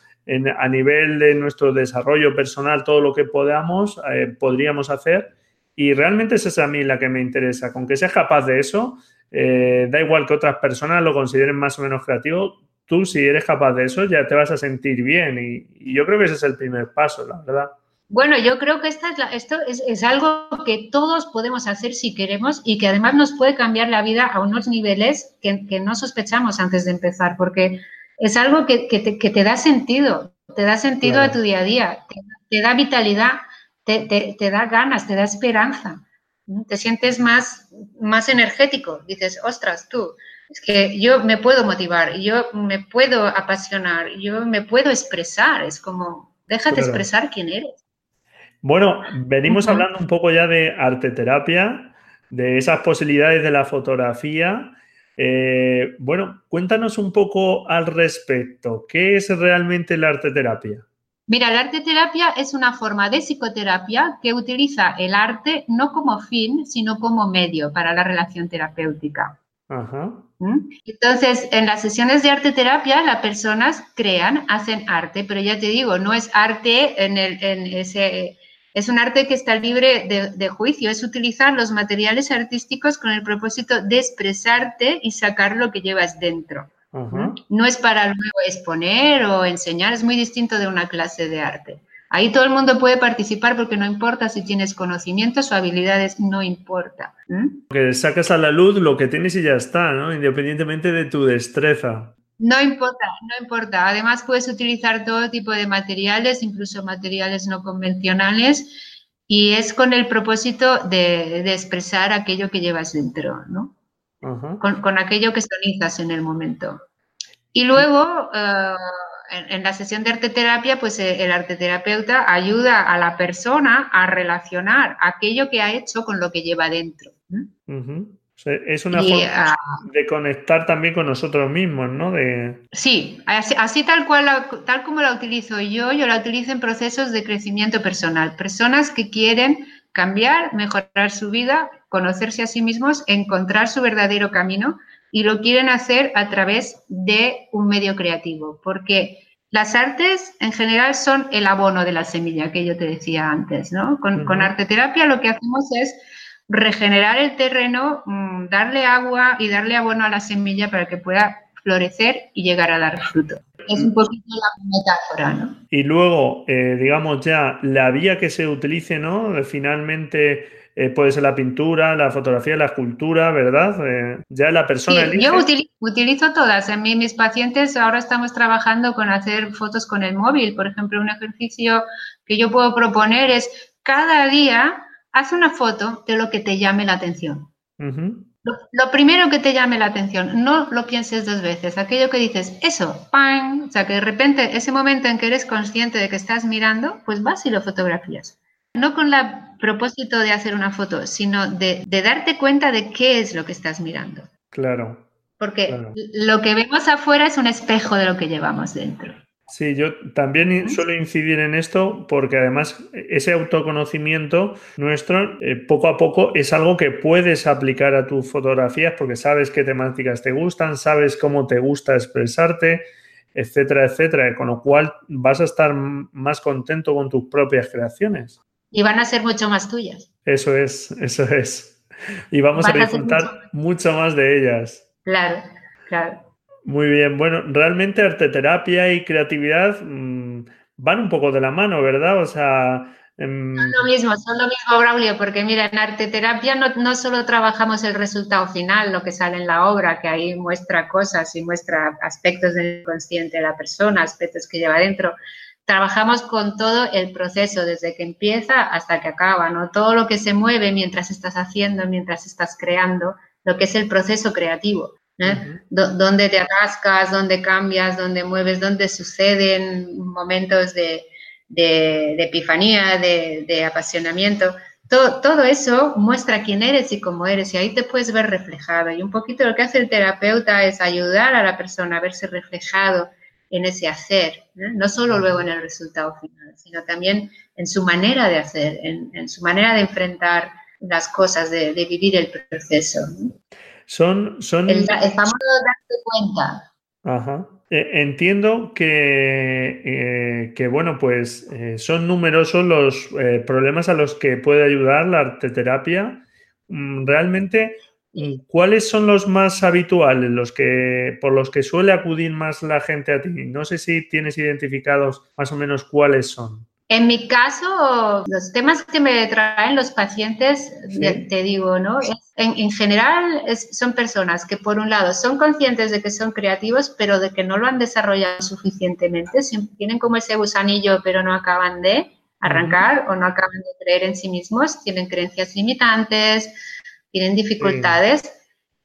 a nivel de nuestro desarrollo personal, todo lo que podamos, eh, podríamos hacer. Y realmente esa es a mí la que me interesa. Con que seas capaz de eso, eh, da igual que otras personas lo consideren más o menos creativo, tú si eres capaz de eso ya te vas a sentir bien. Y, yo creo que ese es el primer paso, la verdad. Bueno, yo creo que esta es esto es, algo que todos podemos hacer si queremos y que además nos puede cambiar la vida a unos niveles que, que no sospechamos antes de empezar, porque es algo que, te, da sentido, te da sentido a tu día a día, te, da vitalidad, te, da ganas, te da esperanza, te sientes más, más energético, dices, ostras, tú, es que yo me puedo motivar, yo me puedo apasionar, yo me puedo expresar, es como, déjate expresar quién eres. Bueno, venimos hablando un poco ya de arte terapia, de esas posibilidades de la fotografía eh, bueno, cuéntanos un poco al respecto. ¿Qué es realmente la arte terapia? Mira, la arte terapia es una forma de psicoterapia que utiliza el arte no como fin, sino como medio para la relación terapéutica. ¿Mm? Entonces, en las sesiones de arte terapia, las personas crean, hacen arte, pero ya te digo, no es arte en, el, en ese es un arte que está libre de, juicio, es utilizar los materiales artísticos con el propósito de expresarte y sacar lo que llevas dentro. No es para luego exponer o enseñar, es muy distinto de una clase de arte. Ahí todo el mundo puede participar porque no importa si tienes conocimientos o habilidades, no importa. Que sacas a la luz lo que tienes y ya está, ¿no? Independientemente de tu destreza. No importa, no importa. Además puedes utilizar todo tipo de materiales, incluso materiales no convencionales, y es con el propósito de, expresar aquello que llevas dentro, ¿no? con, aquello que sonizas en el momento. Y luego, eh, en, la sesión de arte terapia, pues eh, el arteterapeuta ayuda a la persona a relacionar aquello que ha hecho con lo que lleva dentro. Es una forma de conectar también con nosotros mismos, ¿no? De... Sí, así, tal cual, tal como la utilizo yo, yo la utilizo en procesos de crecimiento personal. Personas que quieren cambiar, mejorar su vida, conocerse a sí mismos, encontrar su verdadero camino y lo quieren hacer a través de un medio creativo, porque las artes en general son el abono de la semilla que yo te decía antes, ¿no? Con, con arte terapia lo que hacemos es regenerar el terreno, mm, darle agua y darle abono a la semilla para que pueda florecer y llegar a dar fruto. Es un poquito la metáfora, ¿no? Y luego, eh, digamos ya, la vía que se utilice, ¿no? Finalmente eh, puede ser la pintura, la fotografía, la escultura, ¿verdad? Eh, ya la persona Yo utilizo, todas. En mis pacientes ahora estamos trabajando con hacer fotos con el móvil. Por ejemplo, un ejercicio que yo puedo proponer es cada día haz una foto de lo que te llame la atención. lo, primero que te llame la atención, no lo pienses dos veces. Aquello que dices, eso, ¡pam! O sea, que de repente ese momento en que eres consciente de que estás mirando, pues vas y lo fotografías no con el propósito de hacer una foto, sino de, darte cuenta de qué es lo que estás mirando. Claro. Porque lo que vemos afuera es un espejo de lo que llevamos dentro. Sí, yo también suelo incidir en esto porque además ese autoconocimiento nuestro eh, poco a poco es algo que puedes aplicar a tus fotografías porque sabes qué temáticas te gustan, sabes cómo te gusta expresarte, etcétera, etcétera, con lo cual vas a estar más contento con tus propias creaciones. Y van a ser mucho más tuyas. Eso es, eso es. Y vamos a disfrutar mucho... más de ellas. Claro, claro. Muy bien, bueno, realmente arteterapia y creatividad mm, van un poco de la mano, ¿verdad? O sea... Em, son lo mismo, son lo mismo, Braulio, porque mira, en arteterapia no, no solo trabajamos el resultado final, lo que sale en la obra, que ahí muestra cosas y muestra aspectos del inconsciente de la persona, aspectos que lleva dentro, trabajamos con todo el proceso, desde que empieza hasta que acaba, ¿no? Todo lo que se mueve mientras estás haciendo, mientras estás creando, lo que es el proceso creativo. ¿Eh? Dónde te atascas, dónde cambias, dónde mueves, dónde suceden momentos de, epifanía, de, apasionamiento. Todo, todo, eso muestra quién eres y cómo eres y ahí te puedes ver reflejado. Y un poquito lo que hace el terapeuta es ayudar a la persona a verse reflejado en ese hacer, ¿no? solo luego en el resultado final, sino también en su manera de hacer, en, su manera de enfrentar las cosas, de, vivir el proceso. Son, son... El, famoso darte cuenta. Ajá. Eh, entiendo que, eh, que, bueno, pues eh, son numerosos los problemas a los que puede ayudar la arteterapia. Mm, realmente, ¿Cuáles son los más habituales, los que por los que suele acudir más la gente a ti? No sé si tienes identificados más o menos cuáles son. En mi caso, los temas que me traen los pacientes, te, digo, ¿no? En, general son personas que por un lado son conscientes de que son creativos, pero de que no lo han desarrollado suficientemente, tienen como ese gusanillo, pero no acaban de arrancar o no acaban de creer en sí mismos, tienen creencias limitantes, tienen dificultades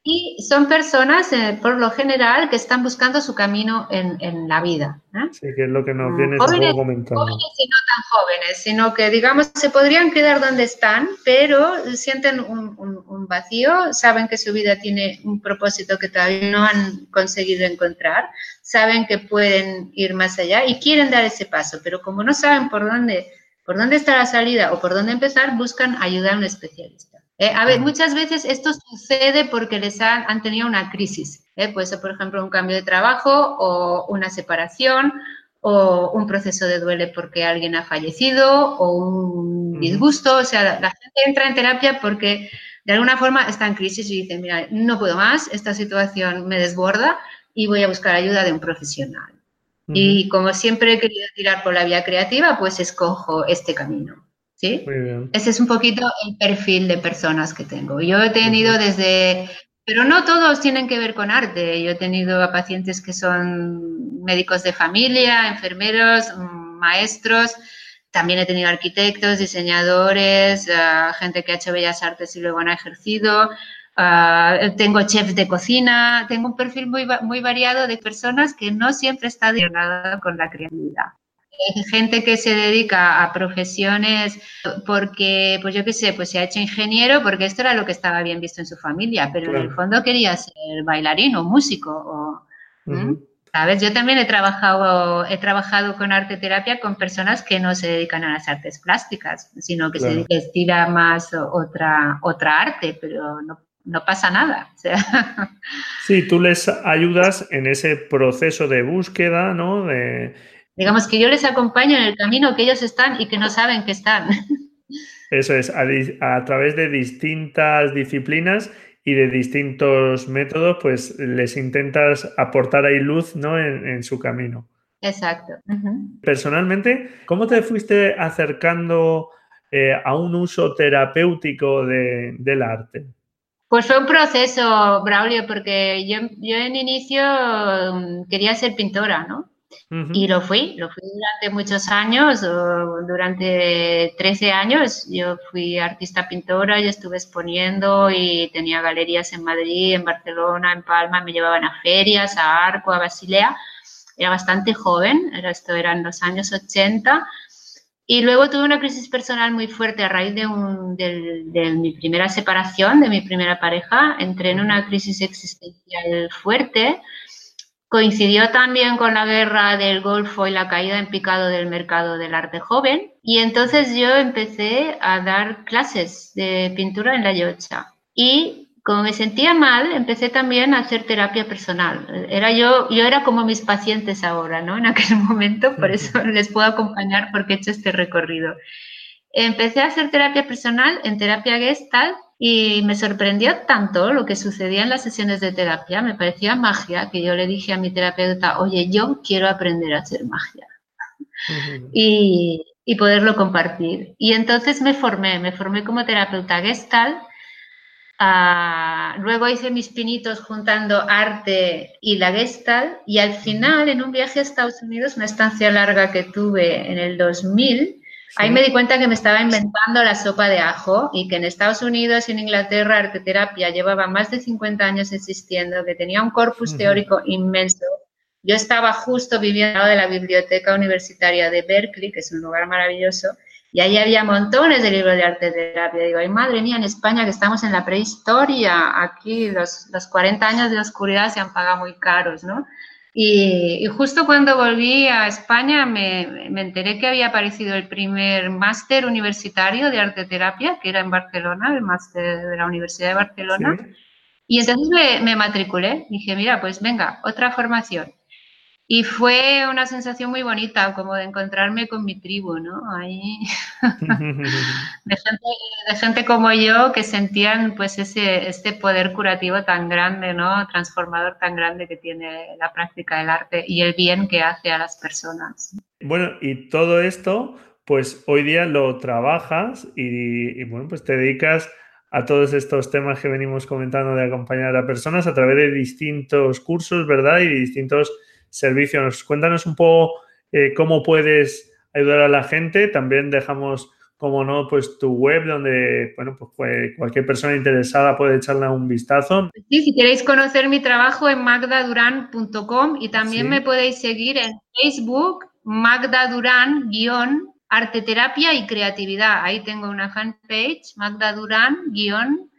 y son personas, eh, por lo general, que están buscando su camino en, la vida. ¿eh? Sí, que es lo que nos mm, viene jóvenes, comentando. Jóvenes y no tan jóvenes, sino que, digamos, se podrían quedar donde están, pero sienten un, un vacío, saben que su vida tiene un propósito que todavía no han conseguido encontrar, saben que pueden ir más allá y quieren dar ese paso, pero como no saben por dónde, por dónde está la salida o por dónde empezar, buscan ayuda a un especialista. Eh, a ver, muchas veces esto sucede porque les han, han tenido una crisis. ¿eh? Puede ser, por ejemplo, un cambio de trabajo o una separación o un proceso de duele porque alguien ha fallecido o un disgusto. O sea, la gente entra en terapia porque de alguna forma está en crisis y dice, mira, no puedo más, esta situación me desborda y voy a buscar ayuda de un profesional. Y como siempre he querido tirar por la vía creativa, pues escojo este camino. ¿Sí? Ese es un poquito el perfil de personas que tengo. Yo he tenido desde, pero no todos tienen que ver con arte. Yo he tenido a pacientes que son médicos de familia, enfermeros, maestros. También he tenido arquitectos, diseñadores, eh, gente que ha hecho bellas artes y luego han ejercido. Uh, tengo chefs de cocina, tengo un perfil muy, muy variado de personas que no siempre está relacionado con la creatividad. Gente que se dedica a profesiones porque, pues yo qué sé, pues se ha hecho ingeniero porque esto era lo que estaba bien visto en su familia, pero en el fondo quería ser bailarín o músico. O, ¿Sabes? Yo también he trabajado, he trabajado con arte terapia con personas que no se dedican a las artes plásticas, sino que se estira más otra, otra arte, pero no, no pasa nada. Sí, tú les ayudas en ese proceso de búsqueda, ¿no? De... Digamos que yo les acompaño en el camino que ellos están y que no saben que están. Eso es, a, través de distintas disciplinas y de distintos métodos, pues les intentas aportar ahí luz, ¿no? En, su camino. Exacto. Personalmente, ¿cómo te fuiste acercando eh, a un uso terapéutico del arte? Pues fue un proceso, Braulio, porque yo, yo en inicio mm, quería ser pintora, ¿no? Y lo fui, lo fui durante muchos años, durante 13 años. Yo fui artista pintora y estuve exponiendo y tenía galerías en Madrid, en Barcelona, en Palma, me llevaban a ferias, a Arco, a Basilea. Era bastante joven, esto era en los años 80 y luego tuve una crisis personal muy fuerte a raíz de, un, de, mi primera separación, de mi primera pareja. Entré en una crisis existencial fuerte. Coincidió también con la guerra del Golfo y la caída en picado del mercado del arte joven. Y entonces yo empecé a dar clases de pintura en la Yocha. Y como me sentía mal, empecé también a hacer terapia personal. Era yo, yo era como mis pacientes ahora, ¿no? En aquel momento, por eso les puedo acompañar porque he hecho este recorrido. Empecé a hacer terapia personal en terapia gestal y me sorprendió tanto lo que sucedía en las sesiones de terapia, me parecía magia, que yo le dije a mi terapeuta, oye, yo quiero aprender a hacer magia. y, y poderlo compartir. Y entonces me formé, me formé como terapeuta gestal Ah, luego hice mis pinitos juntando arte y la Gestalt y al final en un viaje a Estados Unidos, una estancia larga que tuve en el 2000, ahí me di cuenta que me estaba inventando la sopa de ajo y que en Estados Unidos y en Inglaterra arte terapia llevaba más de 50 años existiendo, que tenía un corpus teórico inmenso. Yo estaba justo viviendo de la biblioteca universitaria de Berkeley, que es un lugar maravilloso, y ahí había montones de libros de arte terapia. Digo, ay, madre mía, en España que estamos en la prehistoria, aquí los, los 40 años de oscuridad se han pagado muy caros, ¿no? Y, justo cuando volví a España me, me, enteré que había aparecido el primer máster universitario de arte terapia, que era en Barcelona, el máster de la Universidad de Barcelona. Y entonces me, me matriculé. Dije, mira, pues venga, otra formación. Y fue una sensación muy bonita, como de encontrarme con mi tribu, ¿no? Ahí, de, gente, como yo que sentían pues ese, este poder curativo tan grande, ¿no? Transformador tan grande que tiene la práctica del arte y el bien que hace a las personas. Bueno, y todo esto, pues hoy día lo trabajas y, y bueno, pues te dedicas a todos estos temas que venimos comentando de acompañar a personas a través de distintos cursos, ¿verdad? Y distintos servicios. Cuéntanos un poco eh, cómo puedes ayudar a la gente. También dejamos, como no, pues tu web donde, bueno, pues cualquier persona interesada puede echarle un vistazo. Sí, si queréis conocer mi trabajo en magdaduran.com y también me podéis seguir en Facebook, Magda Durán, guion, arte terapia y creatividad. Ahí tengo una fanpage, Magda Durán, guion,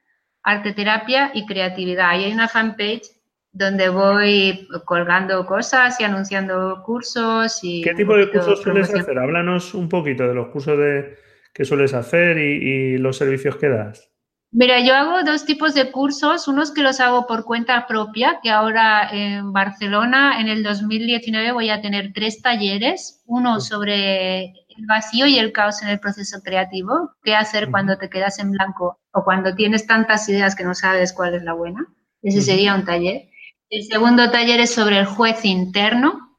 arte terapia y creatividad. Ahí hay una fanpage donde voy colgando cosas y anunciando cursos. Y ¿Qué tipo de cursos sueles hacer? Háblanos un poquito de los cursos de, que sueles hacer y, los servicios que das. Mira, yo hago dos tipos de cursos, unos que los hago por cuenta propia, que ahora en Barcelona en el 2019 voy a tener tres talleres, uno sobre el vacío y el caos en el proceso creativo, qué hacer cuando te quedas en blanco o cuando tienes tantas ideas que no sabes cuál es la buena, ese sería un taller. El segundo taller es sobre el juez interno.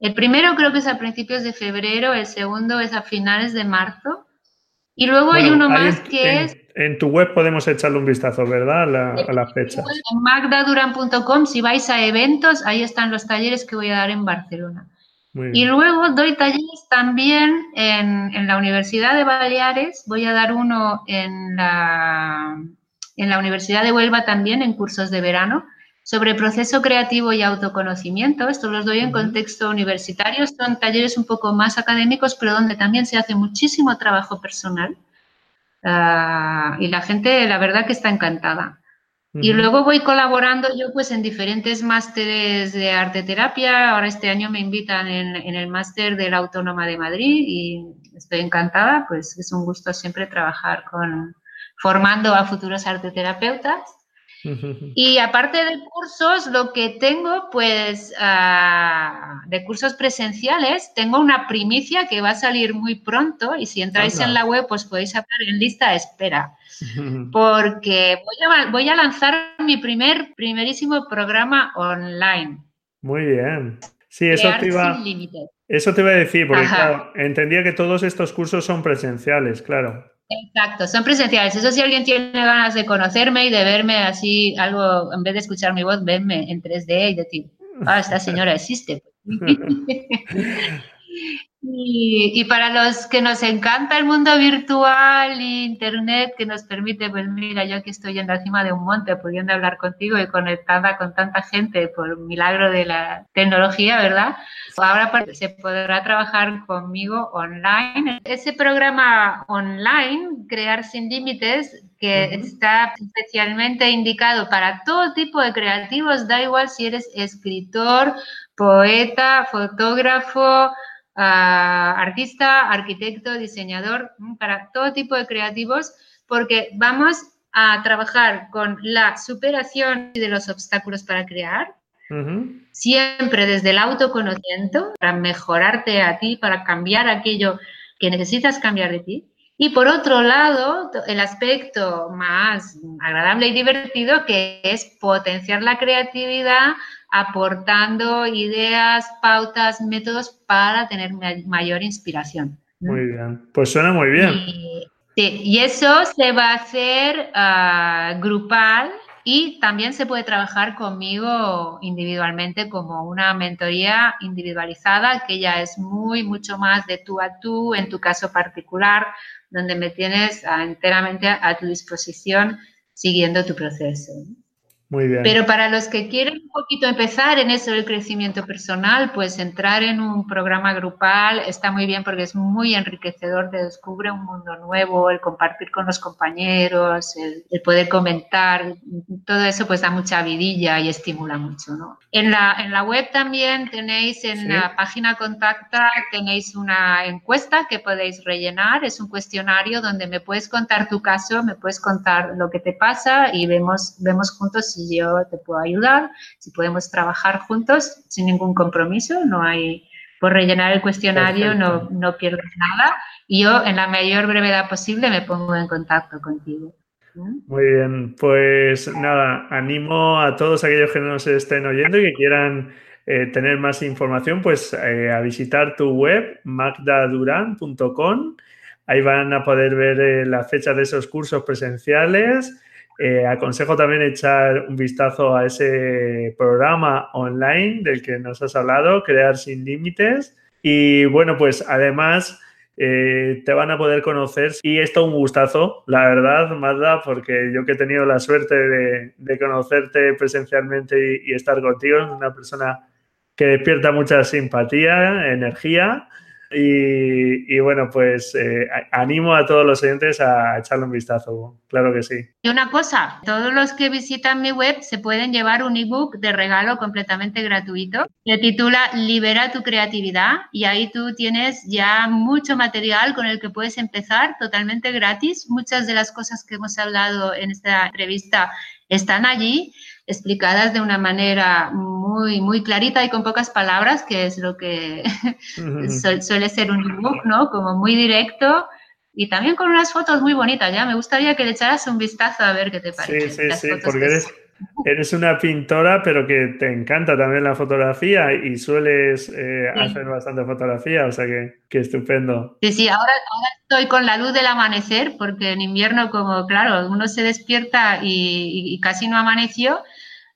El primero creo que es a principios de febrero, el segundo es a finales de marzo. Y luego hay uno más que es en tu web podemos echarle un vistazo, ¿verdad? A, las fechas. En magdaduran.com, si vais a eventos, ahí están los talleres que voy a dar en Barcelona. Y luego doy talleres también en, la Universidad de Baleares. Voy a dar uno en la, en la Universidad de Huelva también, en cursos de verano, sobre proceso creativo y autoconocimiento. Esto los doy en contexto universitario. Son talleres un poco más académicos, pero donde también se hace muchísimo trabajo personal. Ah, y la gente, la verdad que está encantada. Y luego voy colaborando yo pues en diferentes másteres de arte terapia. Ahora este año me invitan en, en el máster de la Autónoma de Madrid y estoy encantada, pues es un gusto siempre trabajar con formando a futuros arteterapeutas. Y aparte de cursos, lo que tengo, pues, ah, de cursos presenciales, tengo una primicia que va a salir muy pronto y si entráis en la web, pues podéis hablar en lista de espera. Porque voy a, lanzar mi primer, primerísimo programa online. Muy bien. Sí, eso te, iba, eso te iba a decir, porque entendía que todos estos cursos son presenciales, claro. Exacto, son presenciales. Eso si alguien tiene ganas de conocerme y de verme así, algo, en vez de escuchar mi voz, verme en 3D y decir, ah, esta señora existe. Y, para los que nos encanta el mundo virtual e internet que nos permite, pues mira, yo aquí estoy en la cima de un monte pudiendo hablar contigo y conectada con tanta gente por milagro de la tecnología, ¿verdad? Ahora se podrá trabajar conmigo online. Ese programa online, Crear sin Límites, que está especialmente indicado para todo tipo de creativos, da igual si eres escritor, poeta, fotógrafo, artista, arquitecto, diseñador, para todo tipo de creativos, porque vamos a trabajar con la superación de los obstáculos para crear, siempre desde el autoconocimiento, para mejorarte a ti, para cambiar aquello que necesitas cambiar de ti. Y por otro lado, el aspecto más agradable y divertido, que es potenciar la creatividad aportando ideas, pautas, métodos para tener mayor inspiración. Muy bien, pues suena muy bien. Y, sí, y eso se va a hacer uh, grupal y también se puede trabajar conmigo individualmente como una mentoría individualizada que ya es muy, mucho más de tú a tú, en tu caso particular, donde me tienes enteramente a tu disposición siguiendo tu proceso. Muy bien. Pero para los que quieren un poquito empezar en eso del crecimiento personal, pues entrar en un programa grupal está muy bien porque es muy enriquecedor, te descubre un mundo nuevo, el compartir con los compañeros, el, poder comentar, todo eso pues da mucha vidilla y estimula mucho, ¿no? En la, en la web también tenéis, en la página contacta, tenéis una encuesta que podéis rellenar, es un cuestionario donde me puedes contar tu caso, me puedes contar lo que te pasa y vemos, vemos juntos si yo te puedo ayudar, si podemos trabajar juntos sin ningún compromiso, no hay, por rellenar el cuestionario no, no pierdes nada y yo en la mayor brevedad posible me pongo en contacto contigo. Muy bien, pues nada, animo a todos aquellos que nos estén oyendo y que quieran eh, tener más información, pues eh, a visitar tu web, magdaduran.com. Ahí van a poder ver eh, la fecha de esos cursos presenciales, eh, aconsejo también echar un vistazo a ese programa online del que nos has hablado, Crear sin Límites. Y bueno, pues además eh, te van a poder conocer y esto un gustazo, la verdad, Magda, porque yo que he tenido la suerte de, conocerte presencialmente y, estar contigo, una persona que despierta mucha simpatía, energía Y, bueno, pues eh, animo a todos los oyentes a echarle un vistazo, claro que sí. Y una cosa, todos los que visitan mi web se pueden llevar un ebook de regalo completamente gratuito. Se titula Libera tu creatividad y ahí tú tienes ya mucho material con el que puedes empezar totalmente gratis. Muchas de las cosas que hemos hablado en esta entrevista están allí explicadas de una manera muy clarita y con pocas palabras, que es lo que suele ser un ebook, ¿no? Como muy directo y también con unas fotos muy bonitas, ¿ya? Me gustaría que le echaras un vistazo a ver qué te parece. Sí, sí, sí, porque eres, eres, una pintora, pero que te encanta también la fotografía y sueles eh, hacer bastante fotografía, o sea que, que estupendo. Sí, sí, ahora, ahora, estoy con la luz del amanecer, porque en invierno, como claro, uno se despierta y, y casi no amaneció,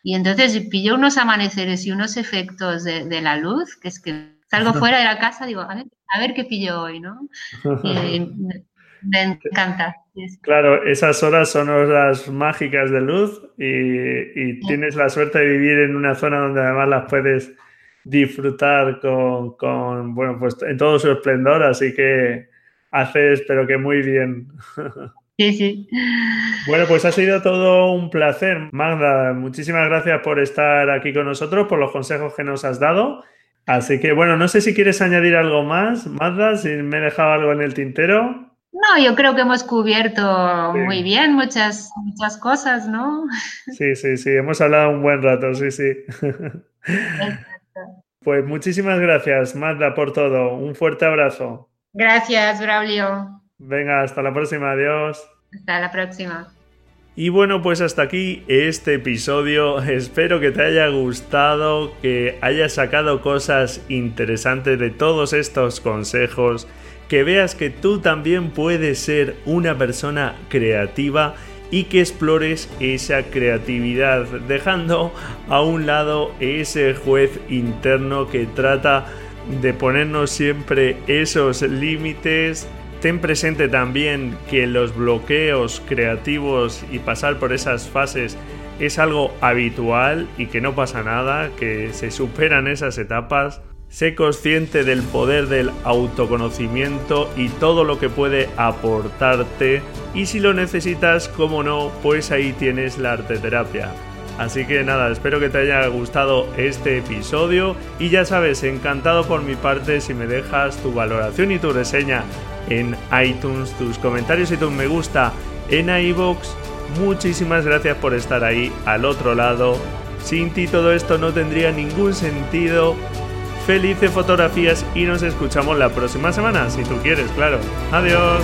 y entonces pilló unos amaneceres y unos efectos de, la luz, que es que salgo fuera de la casa, digo, a ver, a ver qué pillo hoy, ¿no? Y me encanta. Claro, esas horas son horas mágicas de luz y, tienes la suerte de vivir en una zona donde además las puedes disfrutar con, con, bueno, pues en todo su esplendor, así que haces, pero que muy bien. Sí, sí. Bueno, pues ha sido todo un placer. Magda, muchísimas gracias por estar aquí con nosotros, por los consejos que nos has dado. Así que, bueno, no sé si quieres añadir algo más, Magda, si me he dejado algo en el tintero. No, yo creo que hemos cubierto muy bien muchas, muchas cosas, ¿no? Sí, sí, sí, hemos hablado un buen rato, sí, sí. Pues muchísimas gracias, Magda, por todo. Un fuerte abrazo. Gracias, Braulio. Venga, hasta la próxima, adiós. Hasta la próxima. Y bueno, pues hasta aquí este episodio. Espero que te haya gustado, que hayas sacado cosas interesantes de todos estos consejos, que veas que tú también puedes ser una persona creativa y que explores esa creatividad, dejando a un lado ese juez interno que trata de ponernos siempre esos límites Ten presente también que los bloqueos creativos y pasar por esas fases es algo habitual y que no pasa nada, que se superan esas etapas. Sé consciente del poder del autoconocimiento y todo lo que puede aportarte y si lo necesitas, como no, pues ahí tienes la arte terapia. Así que nada, espero que te haya gustado este episodio y ya sabes, encantado por mi parte si me dejas tu valoración y tu reseña en iTunes, tus comentarios y tu me gusta en iBox. Muchísimas gracias por estar ahí al otro lado. Sin ti todo esto no tendría ningún sentido. Felices fotografías y nos escuchamos la próxima semana, si tú quieres, claro. Adiós.